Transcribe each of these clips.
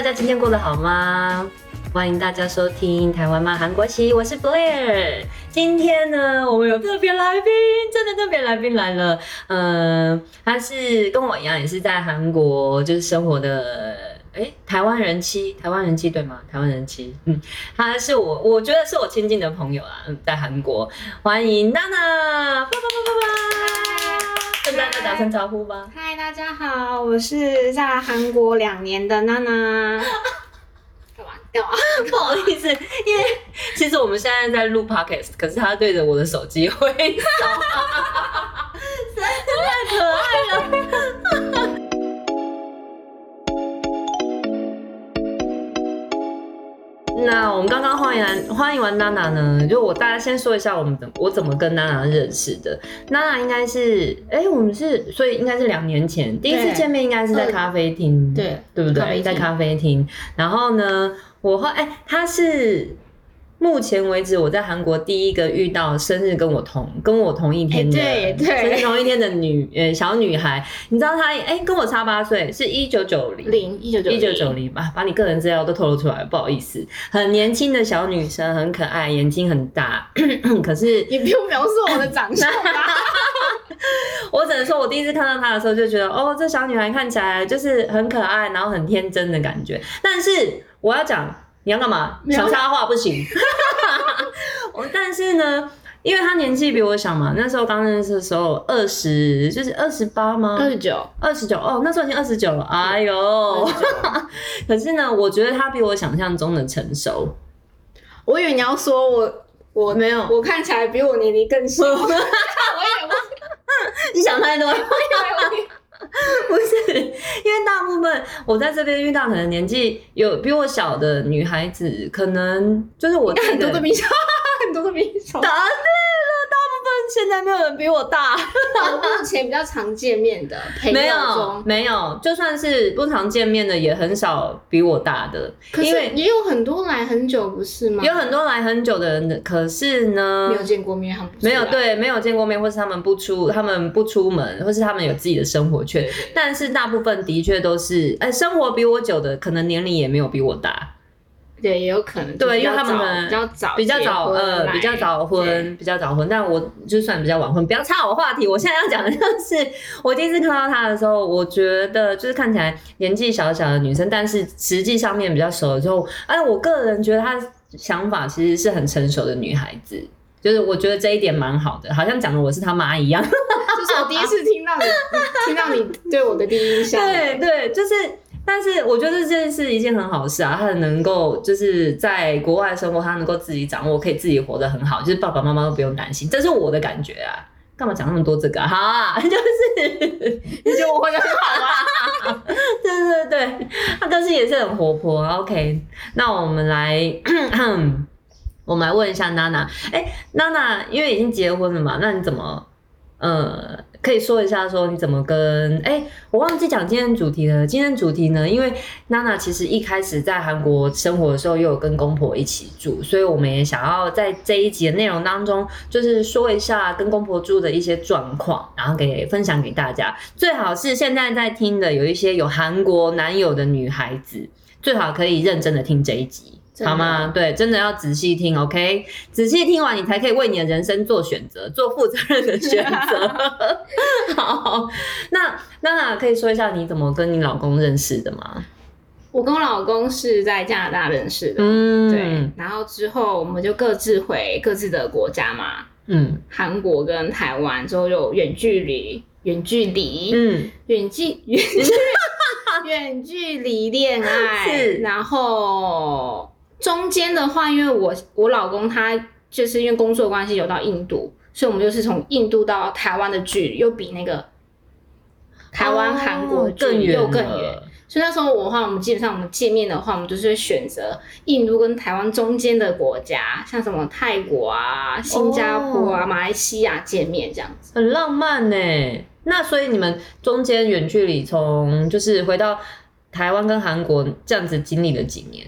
大家今天过得好吗？欢迎大家收听台湾吗韩国期，我是 Blair。今天呢，我们有特别来宾，真的特别来宾来了。嗯，他是跟我一样，也是在韩国就是生活的，哎，台湾人妻，台湾人妻对吗？台湾人妻，嗯，他是我，我觉得是我亲近的朋友啊，嗯，在韩国，欢迎娜娜，叭叭叭叭叭，跟大家打声招呼吧。嗨，大家好，我是在韩国两年的娜娜。干嘛？干嘛？不好意思，因为其实我们现在在录 podcast，可是他对着我的手机挥手，实在是太可爱了。那我们刚刚欢迎完欢迎完娜娜呢，就我大家先说一下我们怎我怎么跟娜娜认识的。娜娜应该是，哎、我们是所以应该是两年前第一次见面，应该是在咖啡厅，对对不对？咖在咖啡厅。然后呢，我后哎，她是目前为止我在韩国第一个遇到生日跟我同跟我同一天的，哎对对生日同一天的女 呃小女孩。你知道她哎跟我差八岁，是一九九零。零一九九一九九零吧，把你个人资料都透露出来，不好意思。很年轻的小女生，很可爱，眼睛很大，可是你不用描述我的长相吧？我只能说，我第一次看到她的时候就觉得，哦，这小女孩看起来就是很可爱，然后很天真的感觉。但是我要讲，你要干嘛？没有想插话不行。我 但是呢，因为他年纪比我小嘛，那时候刚认识的时候二十，就是二十八吗？二十九，二十九哦，那时候已经二十九了。哎呦，可是呢，我觉得他比我想象中的成熟。我以为你要说我我没有我看起来比我年龄更小。我以为你想太多了。我以为 不是，因为大部分我在这边遇到可能年纪有比我小的女孩子，可能就是我我很多都的比你小，很多的比你小。答对了，大部分现在没有人比我大，我目前比较常见面的朋友没有，没有，就算是不常见面的，也很少比我大的，可是也有很多来很久，不是吗？有很多来很久的人的，可是呢没有见过面，他们不没有对，没有见过面，或是他们不出，他们不出门，或是他们有自己的生活圈。但是大部分的确都是，哎、生活比我久的，可能年龄也没有比我大，对，也有可能对因为他们可能比较早比较早，婚呃，比较早婚，比较早婚。但我就算比较晚婚，不要插我话题。我现在要讲的 就是，我第一次看到她的时候，我觉得就是看起来年纪小小的女生，但是实际上面比较熟了之后，哎，我个人觉得她想法其实是很成熟的女孩子。就是我觉得这一点蛮好的，好像讲的我是她妈一样。就是我第一次听到你听到你对我的第一印象。对对，就是，但是我觉得这件是一件很好的事啊，他很能够就是在国外生活，他能够自己掌握，可以自己活得很好，就是爸爸妈妈都不用担心，这是我的感觉啊。干嘛讲那么多这个啊？好啊，就是你觉得我活得很好啊？对对对，他但是也是很活泼。OK，那我们来，我们来问一下娜娜。哎，娜娜，因为已经结婚了嘛，那你怎么呃，可以说一下说你怎么跟？哎，我忘记讲今天主题了。今天主题呢，因为娜娜其实一开始在韩国生活的时候，又有跟公婆一起住，所以我们也想要在这一集的内容当中，就是说一下跟公婆住的一些状况，然后给分享给大家。最好是现在在听的有一些有韩国男友的女孩子，最好可以认真的听这一集。好吗？对，真的要仔细听，OK？仔细听完，你才可以为你的人生做选择，做负责任的选择。好，那娜娜可以说一下你怎么跟你老公认识的吗？我跟我老公是在加拿大认识的，嗯，对，然后之后我们就各自回各自的国家嘛，嗯韩国跟台湾之后有远距离，远距离，嗯远距远距远距离恋爱，是然后中间的话，因为我我老公他就是因为工作关系有到印度，所以我们就是从印度到台湾的距离又比那个台湾、哦韩国更远离又更远。所以那时候我的话，我们基本上我们见面的话，我们就是会选择印度跟台湾中间的国家，像什么泰国啊、新加坡啊、哦马来西亚见面这样子。很浪漫呢。那所以你们中间远距离从就是回到台湾跟韩国这样子经历了几年？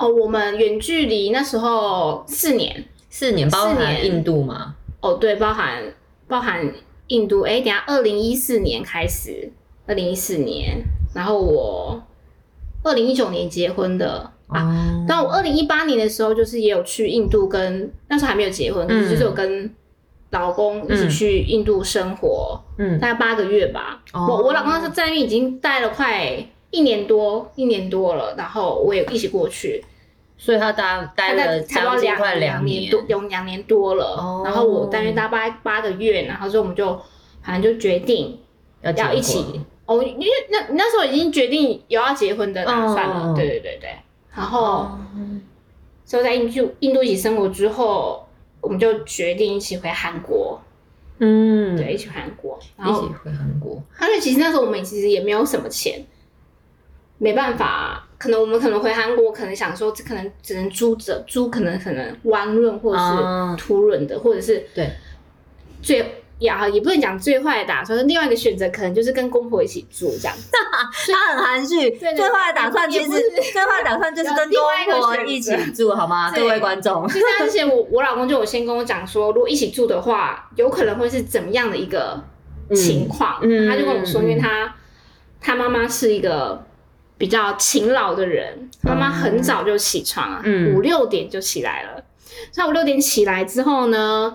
哦，我们远距离那时候四年，四年，包含印度吗？哦，对，包含包含印度，哎，等下二零一四年开始，二零一四年，然后我二零一九年结婚的。啊，哦，但我二零一八年的时候，就是也有去印度跟，那时候还没有结婚，就是有跟老公一起去印度生活，嗯，大概八个月吧。哦我我老公那时候在那边已经待了快一年多，一年多了，然后我也一起过去，所以他待待大概了差不快年两年多，有两年多了。哦。然后我大约大概八八个月，然后所以我们就反正就决定要要一起哦，因为那那时候已经决定有要结婚的打算了，哦对对对对。然后哦，之后在印度印度一起生活之后，我们就决定一起回韩国，嗯，对，一起回韩国。然后一起回韩国，而且其实那时候我们其实也没有什么钱，没办法，可能我们可能回韩国，可能想说，这可能只能租着租，可能可能弯润或者啊是凸润的，或者是对，最呀也不能讲最坏的打算，另外一个选择可能就是跟公婆一起住这样。他很含蓄，最坏的打算其实也不是最坏的打算就是跟另外一个公婆一起住，好吗？对各位观众，之前我我老公就有先跟我讲说，如果一起住的话，有可能会是怎么样的一个情况？他就跟我说，嗯因为他他妈妈是一个比较勤劳的人，妈妈很早就起床啊，嗯。五六点就起来了。他五六点起来之后呢，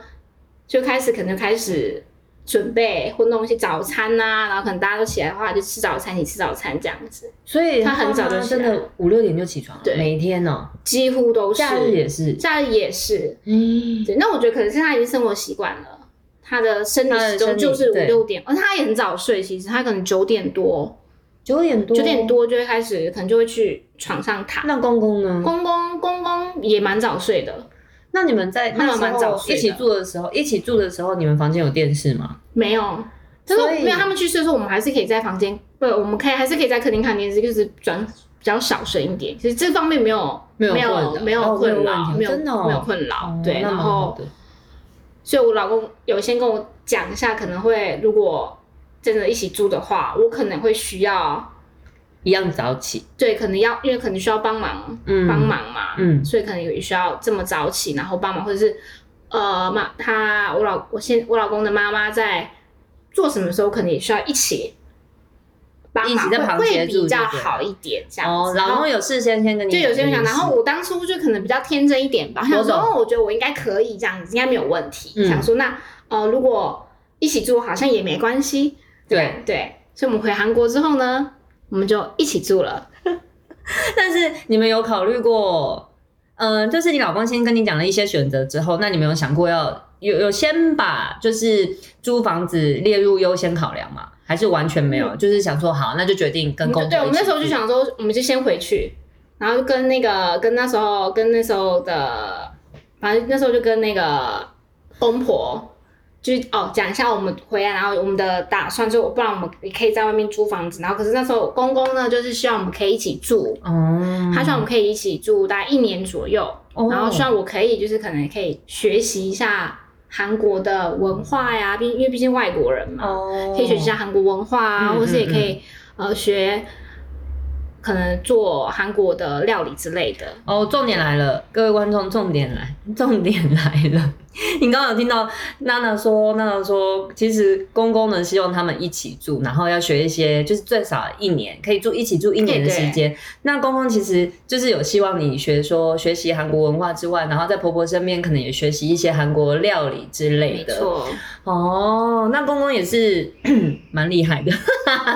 就开始可能开始准备或弄一些早餐呐、然后可能大家都起来的话，就吃早餐，一起吃早餐这样子，所以他很早就真的五六点就起床了，对。每天哦，几乎都是。假日也是，假日也是，嗯，对，那我觉得可能是他已经生活习惯了，他的生理他的时钟就是五六点，而且他也很早睡，其实他可能九点多，九点多，九点，多就会开始，可能就会去床上躺。那公公呢？公公公公也蛮早睡的，那你们在那时候一起住的时候，一起住的时候，你们房间有电视吗？没有，就是没有他们去睡的时候，我们还是可以在房间，不，我们可以还是可以在客厅看电视，就是转比较小声一点。其实这方面没有没有没有困扰没有哦困扰，没有真的哦没有困扰哦，对，然后所以我老公有先跟我讲一下，可能会如果真的一起住的话，我可能会需要，一样早起，对，可能要因为可能需要帮忙嗯帮忙嘛，嗯所以可能也需要这么早起，然后帮忙，或者是呃妈他我老我现我老公的妈妈在做什么时候，可能也需要一起。帮忙一起在旁会比较好一点，这样哦，子。然后老公有事先先跟你就有些人讲，然后我当初就可能比较天真一点吧，想说，懂哦，我觉得我应该可以这样子，应该没有问题。嗯想说那呃，如果一起住好像也没关系。对对，所以我们回韩国之后呢，我们就一起住了。但是你们有考虑过，嗯、就是你老公先跟你讲了一些选择之后，那你们有想过要有有先把就是租房子列入优先考量吗？还是完全没有？就是想说好，那就决定跟公对，我们那时候就想说，我们就先回去，然后跟那个跟那时候跟那时候的，反正那时候就跟那个公婆。就是哦，讲一下我们回来，然后我们的打算就，不然我们也可以在外面租房子。然后可是那时候公公呢，就是希望我们可以一起住，哦，他希望我们可以一起住大概一年左右，哦然后希望我可以就是可能可以学习一下韩国的文化呀，毕因为毕竟外国人嘛，哦，可以学习一下韩国文化啊，嗯或是也可以呃学可能做韩国的料理之类的。哦，重点来了，各位观众，重点来，重点来了。你刚刚有听到娜娜说，娜娜说，其实公公呢希望他们一起住，然后要学一些，就是最少一年可以住一起住一年的时间。那公公其实就是有希望你学说学习韩国文化之外，然后在婆婆身边可能也学习一些韩国料理之类的。没错，哦，那公公也是 蛮厉害的。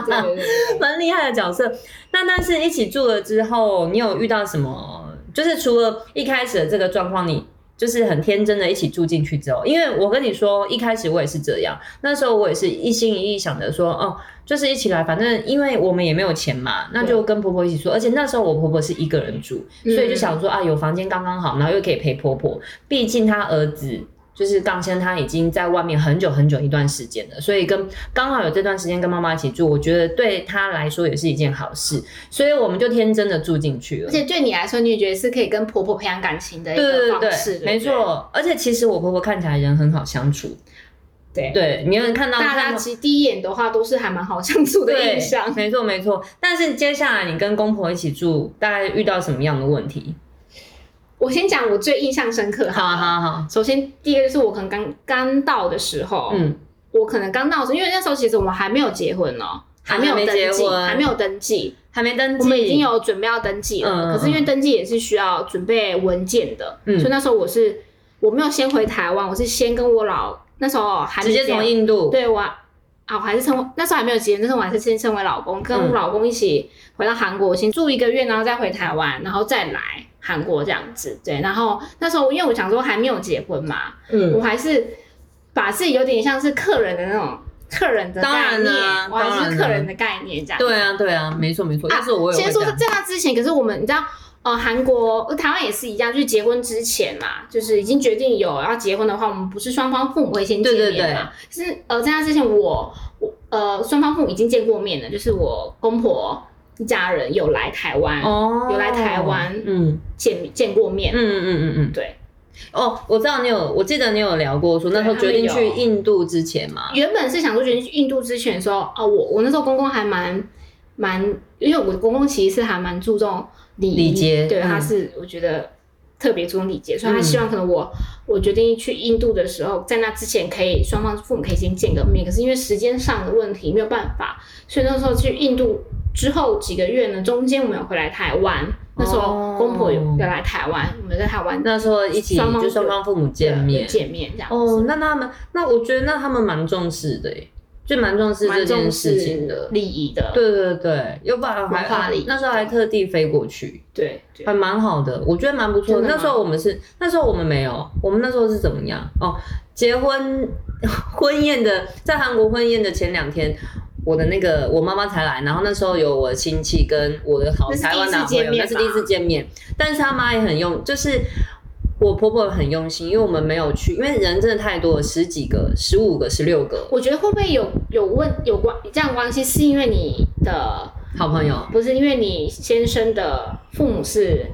对对对对 蛮厉害的角色。那但是一起住了之后，你有遇到什么？就是除了一开始的这个状况，你就是很天真的一起住进去之后，因为我跟你说，一开始我也是这样，那时候我也是一心一意想着说，哦，就是一起来，反正因为我们也没有钱嘛，那就跟婆婆一起住，而且那时候我婆婆是一个人住，嗯所以就想说啊，有房间刚刚好，然后又可以陪婆婆，毕竟她儿子。就是杠先，他已经在外面很久很久一段时间了，所以跟刚好有这段时间跟妈妈一起住，我觉得对他来说也是一件好事，所以我们就天真的住进去了而。且对你来说，你也觉得是可以跟婆婆培养感情的一个方式，对，没。错。而且其实我婆婆看起来人很好相处，对，对，你有看到大家其实第一眼的话都是还蛮好相处的印象。没错没错。但是接下来你跟公婆一起住，大概遇到什么样的问题？我先讲我最印象深刻。好啊好好，首先第一个就是我可能刚刚到的时候，嗯，我可能刚到的时候，因为那时候其实我们还没有结婚哦，还没有登记，还没有登记。还没登记，我们已经有准备要登记了，嗯可是因为登记也是需要准备文件的，嗯。所以那时候我是我没有先回台湾，我是先跟我老那时候直接从印度，对我啊，我还是称为那时候还没有结婚，但是我还是先称为老公，跟我嗯老公一起回到韩国，先住一个月，然后再回台湾，然后再来韩国这样子。对，然后那时候因为我想说还没有结婚嘛，嗯我还是把自己有点像是客人的那种客人的概念，我还是客人的概念这样。对啊，对啊，没错没错。啊要是我也先说在那之前，可是我们你知道，呃，韩国、呃台湾也是一样，就是结婚之前嘛，就是已经决定有要结婚的话，我们不是双方父母会先见对对面嘛？是呃，在那之前我我呃双方父母已经见过面了，就是我公婆一家人有来台湾、哦，有来台湾嗯。见见过面，嗯嗯嗯嗯，对。哦，我知道你有，我记得你有聊过说那时候决定去印度之前嘛，原本是想说决定去印度之前的时候，哦，我我那时候公公还蛮蛮，因为我公公其实是还蛮注重礼节对，嗯他是我觉得特别注重礼节，所以他希望可能我我决定去印度的时候，在那之前可以双方父母可以先见个面，可是因为时间上的问题没有办法，所以那时候去印度之后几个月呢，中间我们有回来台湾，那时候公婆有哦有来台湾，我们在台湾那时候一起双方就双方父母见面。见面这样子。哦，那他们，那我觉得那他们蛮重视的耶，就蛮重视这件事情的。利益的，对对对，又不然文化礼仪还那时候还特地飞过去，对对还蛮好的，我觉得蛮不错。的那时候我们是，那时候我们没有，我们那时候是怎么样？哦，结婚 婚宴的，在韩国婚宴的前两天，我的那个我妈妈才来，然后那时候有我的亲戚跟我的好台湾男朋友，那是第一次见面，但是他妈也很用，就是。我婆婆很用心，因为我们没有去，因为人真的太多了，十几个、十五个、十六个我觉得会不会有有问有关这样关系，是因为你的好朋友。不是因为你先生的父母是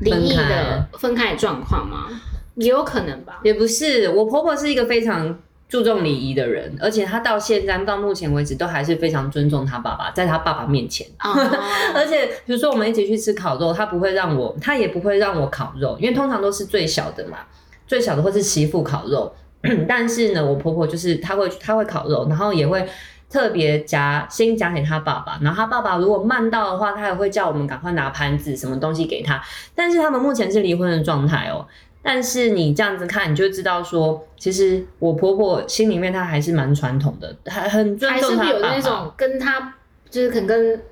离异的分开的状况吗？也有可能吧。也不是，我婆婆是一个非常注重礼仪的人，而且他到现在到目前为止都还是非常尊重他爸爸，在他爸爸面前。啊，而且比如说我们一起去吃烤肉，他不会让我，他也不会让我烤肉，因为通常都是最小的嘛，最小的或是媳妇烤肉。但是呢，我婆婆就是她会她会烤肉，然后也会特别夹先夹给她爸爸，然后她爸爸如果慢到的话，她也会叫我们赶快拿盘子什么东西给他。但是他们目前是离婚的状态哦。但是你这样子看，你就知道说，其实我婆婆心里面她还是蛮传统的，还很尊还是会有。那种跟她就是可能跟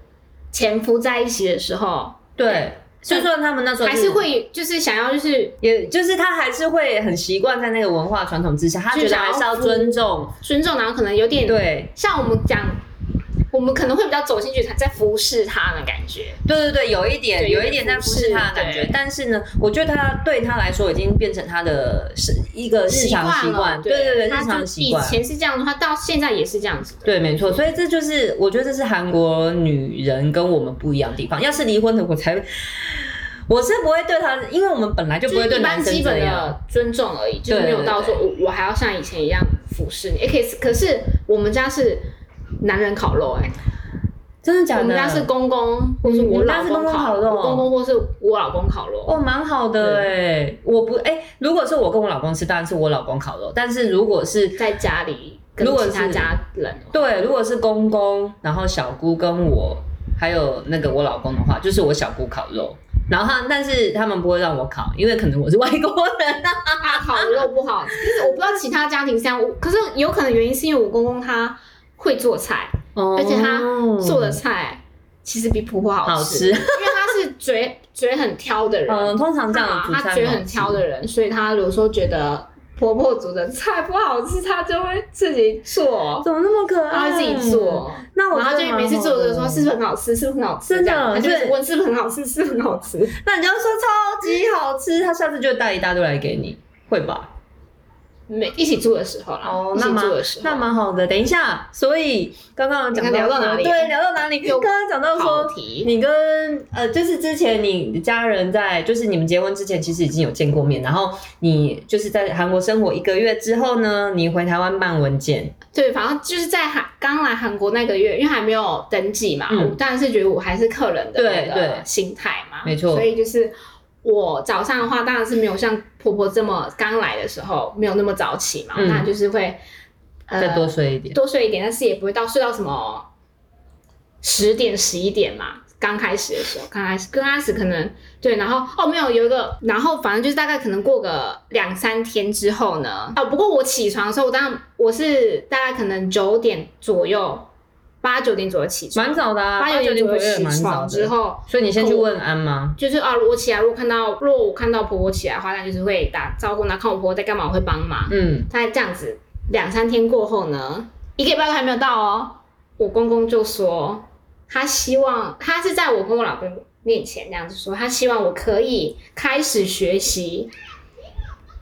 前夫在一起的时候，对，就算他们那时候还是会就是想要就是也就是他还是会很习惯在那个文化传统之下，他觉得还是要尊重。尊重，然后可能有点对像我们讲，我们可能会比较走进去，在服侍他的感觉。对对对，有一点有一点在服侍他的感觉，但是呢，我觉得他对他来说已经变成他的是一个日常习惯，对对对，日常习惯以。前是这样的话，到现在也是这样子的。对，没错，所以这就是我觉得这是韩国女人跟我们不一样的地方。要是离婚的，我才我是不会对他，因为我们本来就不会对男生基本这样。的尊重而已，就是没有到说我我还要像以前一样服侍你。哎，可是可是我们家是男人烤肉，哎，真的假的？我们家是公公或是我老公公烤烤肉我公公或是我老公烤肉。哦，蛮好的哎，我不哎、如果是我跟我老公吃，当然是我老公烤肉。但是如果是在家里跟如果是其他家人，对，如果是公公，然后小姑跟我，还有那个我老公的话，就是我小姑烤肉。然后他，但是他们不会让我烤，因为可能我是外国人啊。他烤的肉不好，我不知道其他家庭是这样，我可是有可能原因是因为我公公他会做菜，而且他做的菜其实比婆婆好吃，哦好吃因为他是嘴嘴很挑的人，嗯，通常这样啊他嘴很挑的人，所以他有时候觉得婆婆煮的菜不好吃，他就会自己做，怎么那么可爱？他会自己做。那我然后就每次做的时候是不是很好吃，是不是很好吃？真的他就一直对问是不是很好吃，是不是很好吃。那你就说超级好吃，他下次就会带一大堆来给你，会吧？每一起住的时候啦，哦，那蛮那蛮好的。等一下，所以刚刚讲你看聊到哪里？对，聊到哪里？刚刚讲到说你跟呃，就是之前你家人在，就是你们结婚之前，其实已经有见过面，然后你就是在韩国生活一个月之后呢，你回台湾办文件，对，反正就是在韩刚来韩国那个月，因为还没有登记嘛，嗯。我当然是觉得我还是客人的那对对。个心态嘛，没错。所以就是我早上的话，当然是没有像婆婆这么刚来的时候没有那么早起嘛，嗯那就是会呃再多睡一点。多睡一点，但是也不会到睡到什么十点十一点嘛，刚开始的时候，刚开始刚开始可能对，然后哦没有有一个，然后反正就是大概可能过个两三天之后呢，哦不过我起床的时候，我当然我是大概可能九点左右，八九点左右起床，蛮早的啊，八九点左右起床之的。后，所以你先去问安吗？就是啊，我起来如果看到如果我看到婆婆起来的话，那就是会打招呼，然后看我婆婆在干嘛，我会帮忙。嗯，大概这样子两三天过后呢，一个礼拜都还没有到哦，我公公就说他希望他是在我跟我老公面前那样子说，他希望我可以开始学习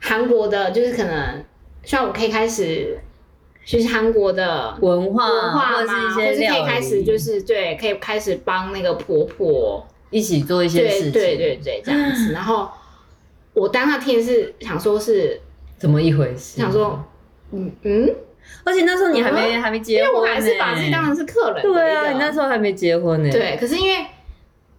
韩国的，就是可能希望我可以开始学习韩国的文化文化或者，是一或是可以开始就是对，可以开始帮那个婆婆。一起做一些事情，对对对对，这样子。然后我当那天是想说是怎么一回事？想说，嗯嗯，而且那时候你还没、还没结婚、因为我还是把自己当成是客人。对啊，你那时候还没结婚呢、，对，可是因为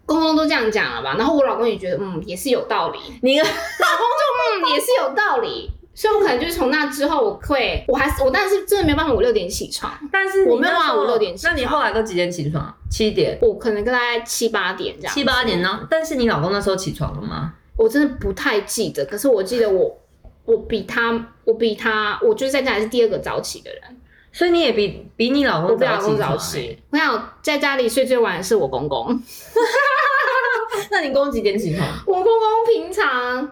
公公都这样讲了吧，然后我老公也觉得嗯也是有道理，你老公就嗯也是有道理。所以我可能就是从那之后，我会，我还是我，但是真的没办法，我六点起床，但是我没有办法五六点起那你床后来都几点起床？七点、我可能大概七八点这样，七八点呢？但是你老公那时候起床了吗？我真的不太记得，可是我记得我我比他，我比他，我就是在家里是第二个早起的人，所以你也比比你老公我比老公早早起起。我想在家里睡最晚的是我公公。那你公几点起床？我公公平常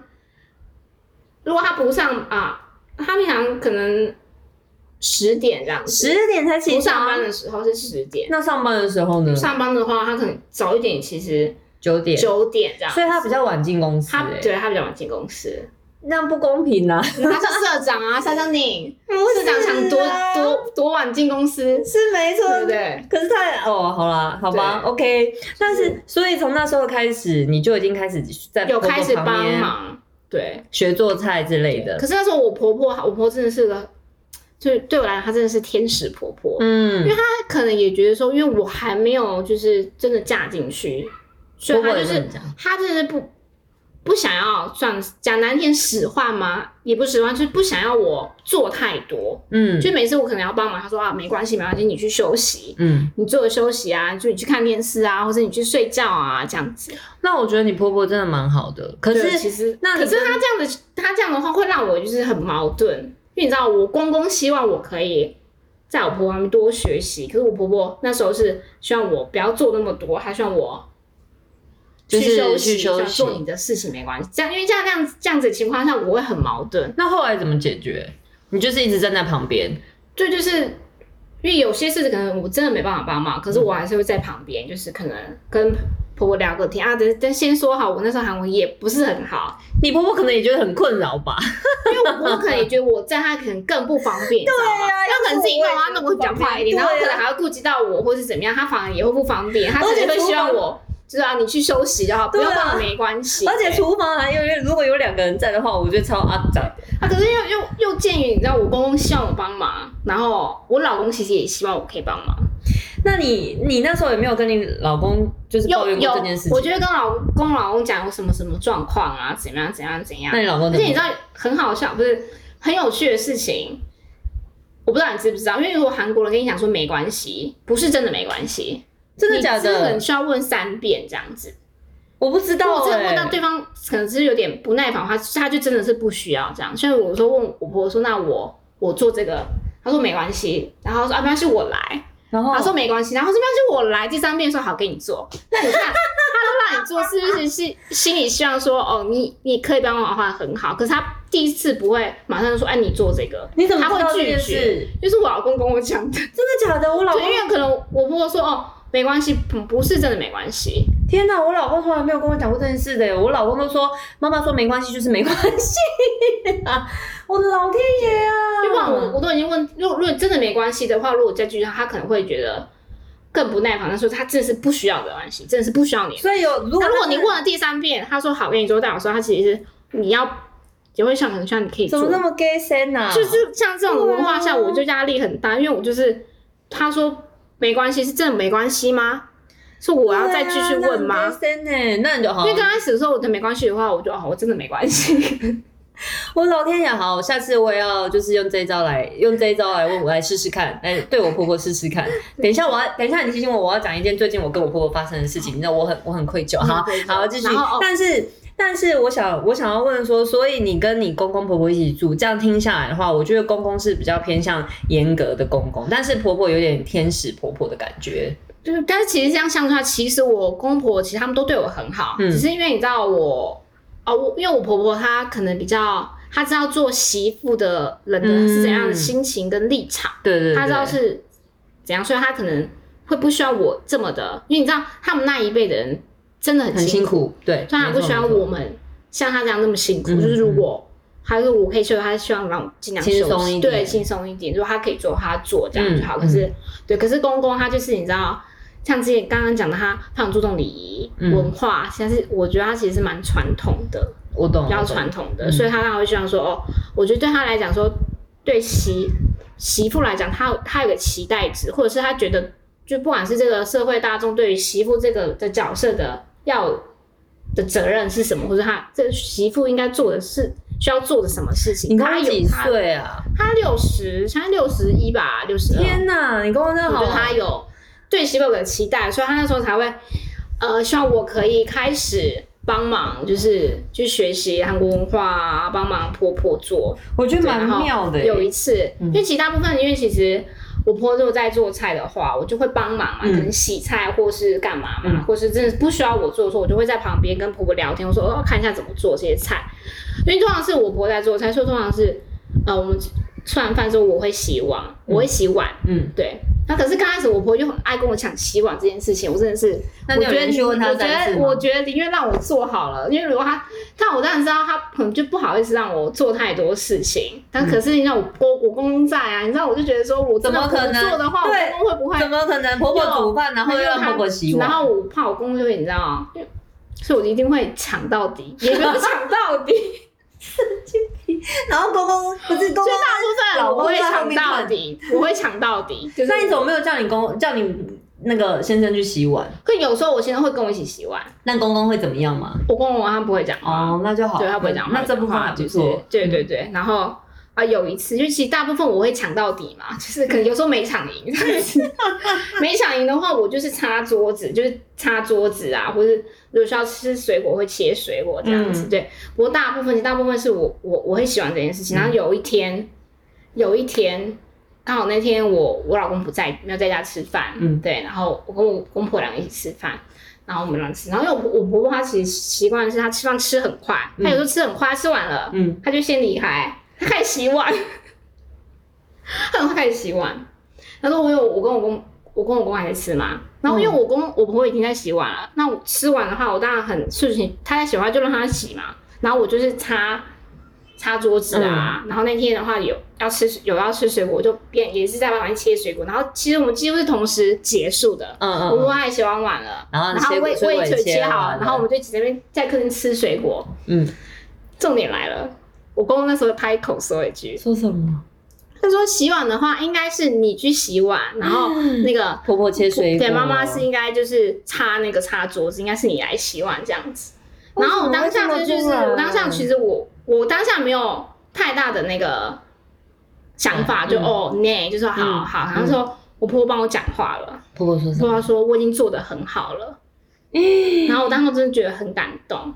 如果他不上啊，他平常可能十点这样子，十点才起不。上班的时候是十点，那上班的时候呢？上班的话他可能早一点，其实九点。九点这样，所以他比较晚进公司、他欸，对他比较晚进公司，那不公平啊！他是社长啊，沙江宁，社长想多多多晚进公司，是没错对不对？可是他哦，好啦，好吧，OK。但是，所以从那时候开始，你就已经开始在有开始帮忙，对。学做菜之类的可。是那时候我婆婆，我婆婆真的是个，就是对我来讲，她真的是天使婆婆。嗯，因为她可能也觉得说，因为我还没有就是真的嫁进去，所以她就是她真的是不不想要算讲难听使唤吗？也不是使唤，就是不想要我做太多。嗯就每次我可能要帮忙，他说啊没关系没关系，你去休息，嗯。你做休息啊，就你去看电视啊，或者你去睡觉啊，这样子。那我觉得你婆婆真的蛮好的，可是其实，那可是她这样的，她这样的话会让我就是很矛盾，因为你知道，我公公希望我可以在我婆婆旁边多学习，可是我婆婆那时候是希望我不要做那么多，她希望我去休息想做你的事情没关系。这样，因为这样这样这样子的情况下，我会很矛盾。那后来怎么解决？你就是一直站在旁边，对，就是因为有些事情可能我真的没办法帮忙，可是我还是会在旁边，就是可能跟婆婆聊个天啊。但但先说好，我那时候韩文也不是很好，你婆婆可能也觉得很困扰吧？因为我婆婆可能也觉得我在她可能更不方便，你知道吗？啊她可能自己弄啊，要弄我比较快一点，然后可能还要顾及到我或是怎么样，她反而也会不方便，她可能会希望我。就是啊，你去休息就好，啊用帮我没关系。而且厨房还有，如果有两个人在的话，我觉得超阿杂的。啊，可是又又又鉴于你知道，我公公希望我帮忙，然后我老公其实也希望我可以帮忙。那你你那时候有没有跟你老公就是抱怨过这件事，情？我觉得跟老公老公讲有什么什么状况啊，怎么样怎样怎样那。你老公而且你知道很好笑，不是很有趣的事情，我不知道你知不知道，因为如果韩国人跟你讲说没关系，不是真的没关系，真的假的真的的？需要问三遍这样子。我不知如道如、果真的问到对方可能是有点不耐烦的话，他就真的是不需要这样。所以我说问我婆婆说，那我我做这个，他说没关系，然后说啊没关系我来，然后他说没关系，然后说没关系，我来第三遍说好给你做。那你看，他都让你做，是不是是心里希望说哦，你你可以帮我的话很好，可是他第一次不会马上就说哎你做这个，你怎么他会拒绝？就是我老公跟我讲的，真的假的？我老，公因为可能我婆婆说哦没关系，不不是真的没关系，天哪，我老公从来没有跟我讲过这件事的。我老公都说妈妈说没关系就是没关系啊，我的老天爷啊！要不然我我都已经问，如果如果真的没关系的话，如果再继续，他可能会觉得更不耐烦，他说他真的是不需要的关系，真的是不需要你。所以有如果如果你问了第三遍，他说好跟你做，代表说他其实是你要也会像可能像你可以做，怎么那么 gay 森呐？就是像这种文化下，我就压力很大，因为我就是他说没关系，是真的没关系吗？是我要再继续问吗？那你就好因为刚开始的时候，我的没关系的话，我就哦，我真的没关系。我老天爷，好，下次我也要就是用这一招来，用这一招来问我来试试看，来对我婆婆试试看。等一下我要，等一下你提醒我，我要讲一件最近我跟我婆婆发生的事情，你知道我很我很愧疚。好，好，继续。但是但是我想我想要问说，所以你跟你公公婆婆一起住，这样听下来的话，我觉得公公是比较偏向严格的公公，但是婆婆有点天使婆婆的感觉。就是，但是其实这样相处下，其实我公婆其实他们都对我很好，只是因为你知道我。哦，我因为我婆婆她可能比较，她知道做媳妇的人的是怎样的心情跟立场，对对，她知道是怎样，所以她可能会不需要我这么的，因为你知道他们那一辈的人真的很辛苦，对，所以她不希望我们像他这样那么辛苦。就是如果还是我可以休，他希望让我尽量轻松一点，对，轻松一点。如果他可以做，他做这样就好。可是，对，可是公公他就是你知道。像之前刚刚讲的，他非常注重礼仪文化，其实我觉得他其实是蛮传统的，我懂，比较传统的，所以他他会希望说，哦，我觉得对他来讲说，对媳媳妇来讲，他他有个期待值，或者是他觉得，就不管是这个社会大众对于媳妇这个的角色的要的责任是什么，或者他这媳妇应该做的是需要做的什么事情。你他几岁啊？他六十，现在六十一吧，六十。天哪，你跟我真的好。他有。对媳妇有个期待，所以他那时候才会，呃，希望我可以开始帮忙，就是去学习韩国文化啊，帮忙婆婆做。我觉得蛮妙的。有一次，因为其他部分，因为其实我婆婆如果在做菜的话，我就会帮忙嘛，可能洗菜或是干嘛嘛，或是真的不需要我做的时候，我就会在旁边跟婆婆聊天，我说哦，看一下怎么做这些菜。因为通常是我婆婆在做菜，所以通常是呃，我们吃完饭之后我会洗碗，我会洗碗，嗯，对。那可是刚开始，我婆婆就很爱跟我抢洗碗这件事情，我真的是，我觉得我觉得我觉得宁愿让我做好了，因为如果他，但我当然知道他可能就不好意思让我做太多事情。但可是你看我我我公公在啊，你知道我就觉得说我怎么可能做的话，我公公会不会？怎么可能？婆婆煮饭，然后又让婆婆洗碗，然后我怕我公公就会你知道，所以我一定会抢到底，也没有抢到底。神经病！然后公公不是公公，大部分我会抢到底，我会抢到底。那你怎么没有叫你公叫你那个先生去洗碗？可有时候我先生会跟我一起洗碗。那公公会怎么样吗？我公公他不会讲哦，那就好。对他不会讲那这部分还不错。对对对，然后。啊，有一次，因为其实大部分我会抢到底嘛，就是可能有时候没抢赢，没抢赢的话，我就是擦桌子，就是擦桌子啊，或者如果需要吃水果会切水果这样子。对，不过大部分，大部分是我我我会喜欢这件事情。然后有一天，有一天刚好那天我我老公不在，没有在家吃饭，嗯，对，然后我跟我公婆两个一起吃饭，然后我们两吃，然后因为我我婆婆她其实习惯是她吃饭吃很快，她有时候吃很快，吃完了，嗯，她就先离开。开始洗碗，他开始洗碗。他说：“我有我跟我公，我跟我公还在吃嘛。然后因为我公我婆婆已经在洗碗了，那我吃完的话，我当然很顺情。他在洗碗就让他洗嘛。然后我就是擦擦桌子啊。然后那天的话有要吃有要吃水果，我就边也是在旁边切水果。然后其实我们几乎是同时结束的。嗯嗯。我婆婆也洗完碗了，然后然后我我也切好了，然后我们就在那边在客厅吃水果。嗯。重点来了。我公公那时候开口说一句：“说什么？他说洗碗的话，应该是你去洗碗，然后那个婆婆切水果，对，妈妈是应该就是擦那个擦桌子，应该是你来洗碗这样子。然后我当下就是，我当下其实我我当下没有太大的那个想法，就哦，那就说好好。然后说我婆婆帮我讲话了，婆婆说，婆婆说我已经做的很好了。然后我当时真的觉得很感动。”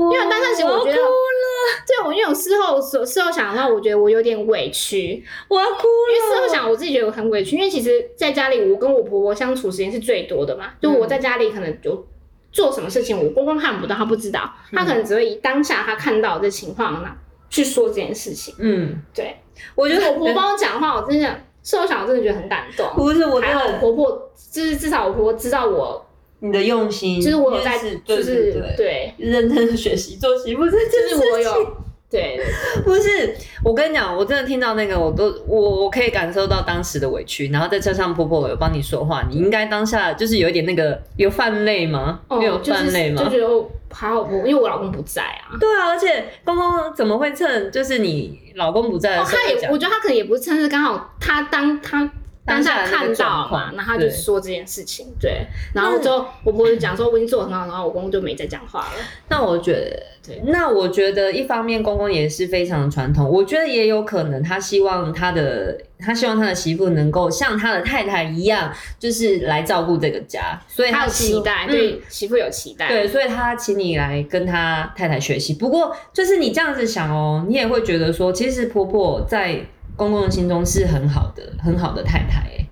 因为当实我觉得，对我因为我事后事后想的话，我觉得我有点委屈，我要哭了。因为事后想，我自己觉得我很委屈，因为其实在家里，我跟我婆婆相处时间是最多的嘛。就我在家里可能就做什么事情，我公公看不到，他不知道，他可能只会以当下他看到的情况呢去说这件事情。嗯，对，我觉得我婆婆帮我讲话，我真的事后想，我真的觉得很感动。不是，我还好，我婆婆就是至少我婆婆知道我。你的用心，就是我有在，就是对认真的学习做媳妇这件事情。我有，对，不是我跟你讲，我真的听到那个，我都我我可以感受到当时的委屈。然后在车上，婆婆有帮你说话，你应该当下就是有一点那个有犯累吗？有犯累吗？就觉得还好不，因为我老公不在啊。对啊，而且公公怎么会趁就是你老公不在的时候他也，我觉得他可能也不是趁，是刚好他当他。当下看到嘛，然后他就对说这件事情，对，然后之后我婆婆就讲说我已经做得很好，然后我公公就没再讲话了。那我觉得，对那我觉得一方面公公也是非常的传统，我觉得也有可能他希望他的他希望他的媳妇能够像他的太太一样，就是来照顾这个家，所以他有期待，嗯对媳妇有期待，对，所以他请你来跟他太太学习。不过，就是你这样子想哦，你也会觉得说，其实婆婆在公公的心中是很好的、很好的太太诶。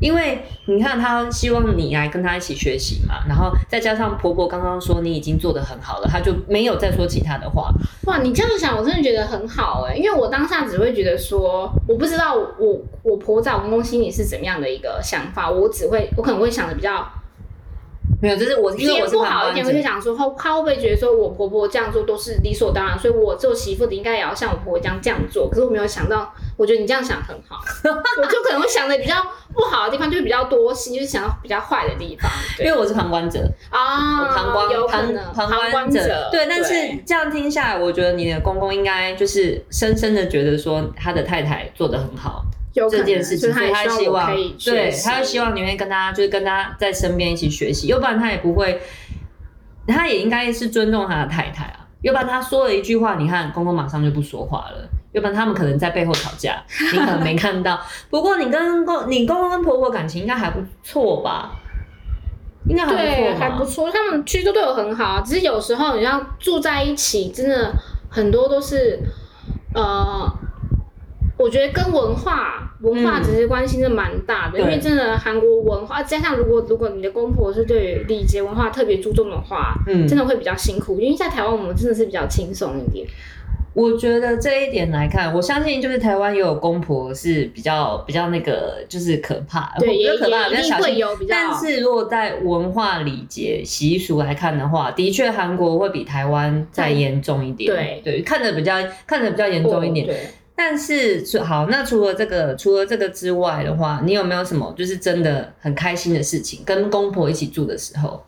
因为你看，她希望你来跟她一起学习嘛，然后再加上婆婆刚刚说你已经做得很好了，她就没有再说其他的话。哇，你这样想，我真的觉得很好哎、因为我当下只会觉得说，我不知道我我婆在我公公心里是怎么样的一个想法，我只会我可能会想的比较没有，就是我因为我不好一点，我就想说，她她会不会觉得说我婆婆这样做都是理所当然，所以我做媳妇的应该也要像我婆婆这样这样做。可是我没有想到，我觉得你这样想很好，我就可能会想的比较不好的地方，就是比较多心，就是想到比较坏的地方。因为我是旁观者，啊，旁观旁能旁观观者，对，但是这样听下来，我觉得你的公公应该就是深深的觉得说他的太太做的很好有这件事情，所以他希望对，他就希望你会跟他就是跟他在身边一起学习，要不然他也不会，他也应该是尊重他的太太啊，要不然他说了一句话，你看公公马上就不说话了。要不然他们可能在背后吵架，你可能没看到。不过你跟公你公公跟婆婆感情应该还不错吧？应该还不错对，还不错，他们其实都对我很好啊。只是有时候你要住在一起，真的很多都是，呃，我觉得跟文化文化嗯其实关系是蛮大的，因为真的韩国文化加上如果如果你的公婆是对于礼节文化特别注重的话，嗯真的会比较辛苦。因为在台湾我们真的是比较轻松一点，我觉得这一点来看，我相信就是台湾也有公婆是比较比较那个，就是可怕，对，比较可怕，比较小心。但是如果在文化礼节习俗来看的话，的确韩国会比台湾再严重一点。对对，看的比较看的比较严重一点。对。但是除好，那除了这个除了这个之外的话，你有没有什么就是真的很开心的事情？跟公婆一起住的时候，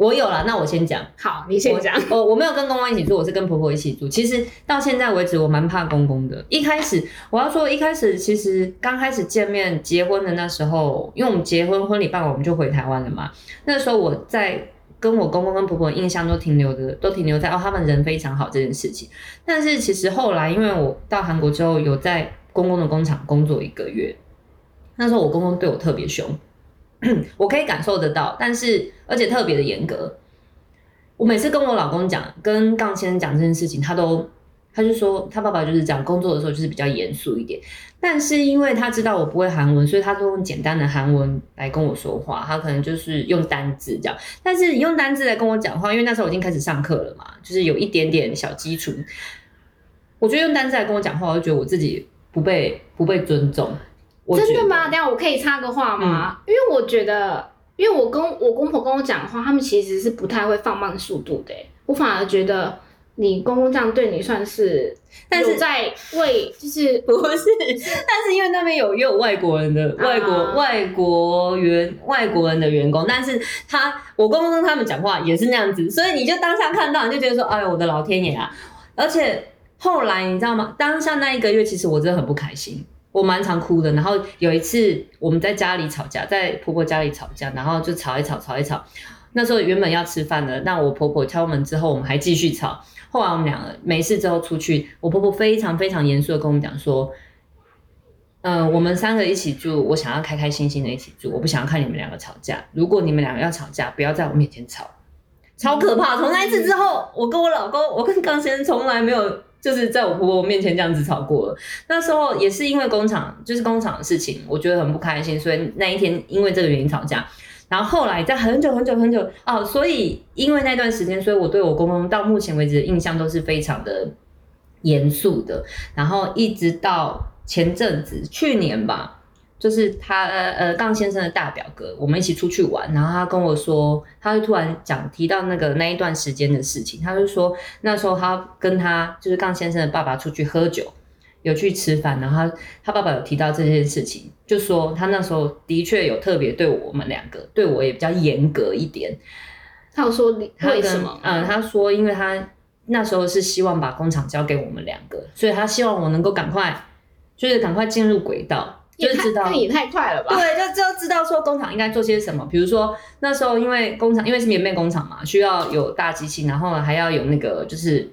我有了。那我先讲。好，你先讲。我我没有跟公公一起住，我是跟婆婆一起住。其实到现在为止，我蛮怕公公的。一开始我要说，一开始其实刚开始见面结婚的那时候，因为我们结婚婚礼办完我们就回台湾了嘛。那时候我在跟我公公跟婆婆的印象都停留的都停留在哦，他们人非常好这件事情。但是其实后来，因为我到韩国之后，有在公公的工厂工作一个月，那时候我公公对我特别凶。我可以感受得到，但是而且特别的严格。我每次跟我老公讲，跟杠先生讲这件事情，他都他就说他爸爸就是这样，工作的时候就是比较严肃一点。但是因为他知道我不会韩文，所以他都用简单的韩文来跟我说话。他可能就是用单字这样，但是用单字来跟我讲话，因为那时候我已经开始上课了嘛，就是有一点点小基础。我觉得用单字来跟我讲话，我就觉得我自己不被不被尊重。真的吗？等一下我可以插个话吗？因为我觉得，因为我跟我公婆跟我讲话，他们其实是不太会放慢速度的欸。我反而觉得你公公这样对你算是，但是在为就是 不是，但是因为那边有也有外国人的外国、啊外国员外国人的员工，但是他我公公跟他们讲话也是那样子，所以你就当下看到你就觉得说，哎呦我的老天爷啊！而且后来你知道吗？当下那一个月，其实我真的很不开心。我蛮常哭的，然后有一次我们在家里吵架，在婆婆家里吵架，然后就吵一吵，吵一吵。那时候原本要吃饭的，那我婆婆敲门之后，我们还继续吵。后来我们两个没事之后出去，我婆婆非常非常严肃的跟我们讲说，嗯、我们三个一起住，我想要开开心心的一起住，我不想要看你们两个吵架。如果你们两个要吵架，不要在我面前吵，超可怕。从那一次之后，我跟我老公，我跟刚先生从来没有就是在我婆婆面前这样子吵过了。那时候也是因为工厂，就是工厂的事情，我觉得很不开心，所以那一天因为这个原因吵架。然后后来在很久很久很久哦，所以因为那段时间，所以我对我公公到目前为止的印象都是非常的严肃的。然后一直到前阵子，去年吧，就是他呃呃杠先生的大表哥，我们一起出去玩，然后他跟我说，他就突然讲提到那个那一段时间的事情，他就说那时候他跟他就是杠先生的爸爸出去喝酒。有去吃饭，然后他他爸爸有提到这件事情，就说他那时候的确有特别对我们两个，对我也比较严格一点。他有说你为什么？嗯，他说，因为他那时候是希望把工厂交给我们两个，所以他希望我能够赶快，就是赶快进入轨道。就知道那也太快了吧？对，就就知道说工厂应该做些什么。比如说那时候因为工厂因为是棉被工厂嘛，需要有大机器，然后还要有那个就是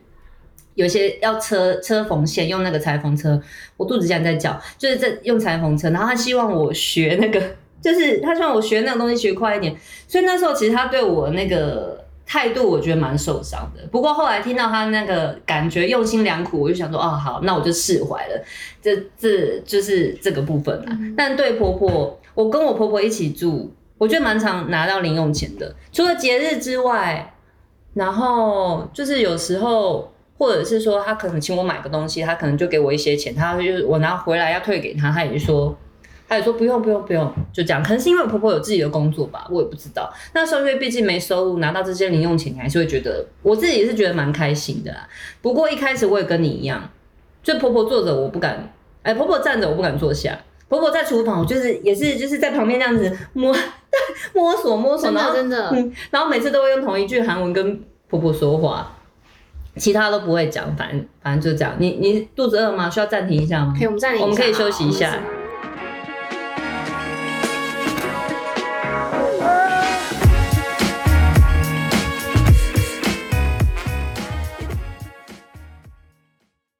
有一些要车车缝线，用那个裁缝车。我肚子现在在叫，就是在用裁缝车。然后他希望我学那个，就是他希望我学那个东西学快一点。所以那时候其实他对我那个态度，我觉得蛮受伤的。不过后来听到他那个感觉用心良苦，我就想说，哦，好，那我就释怀了。这这就是这个部分啦。但对婆婆，我跟我婆婆一起住，我觉得蛮常拿到零用钱的。除了节日之外，然后就是有时候，或者是说她可能请我买个东西，她可能就给我一些钱，她就是我拿回来要退给她，她也就说。她也说不用不用不用，就这样。可能是因为我婆婆有自己的工作吧，我也不知道。那时候因为毕竟没收入，拿到这些零用钱，你还是会觉得，我自己也是觉得蛮开心的啦。不过一开始我也跟你一样，就婆婆坐着我不敢，哎，婆婆站着我不敢坐下。婆婆在厨房，我就是也是就是在旁边这样子摸摸索 摸索，真然后的真的，嗯，然后每次都会用同一句韩文跟婆婆说话，其他都不会讲，反正反正就这样。你你肚子饿吗？需要暂停一下吗可以，？我们暂停一下，我们可以休息一下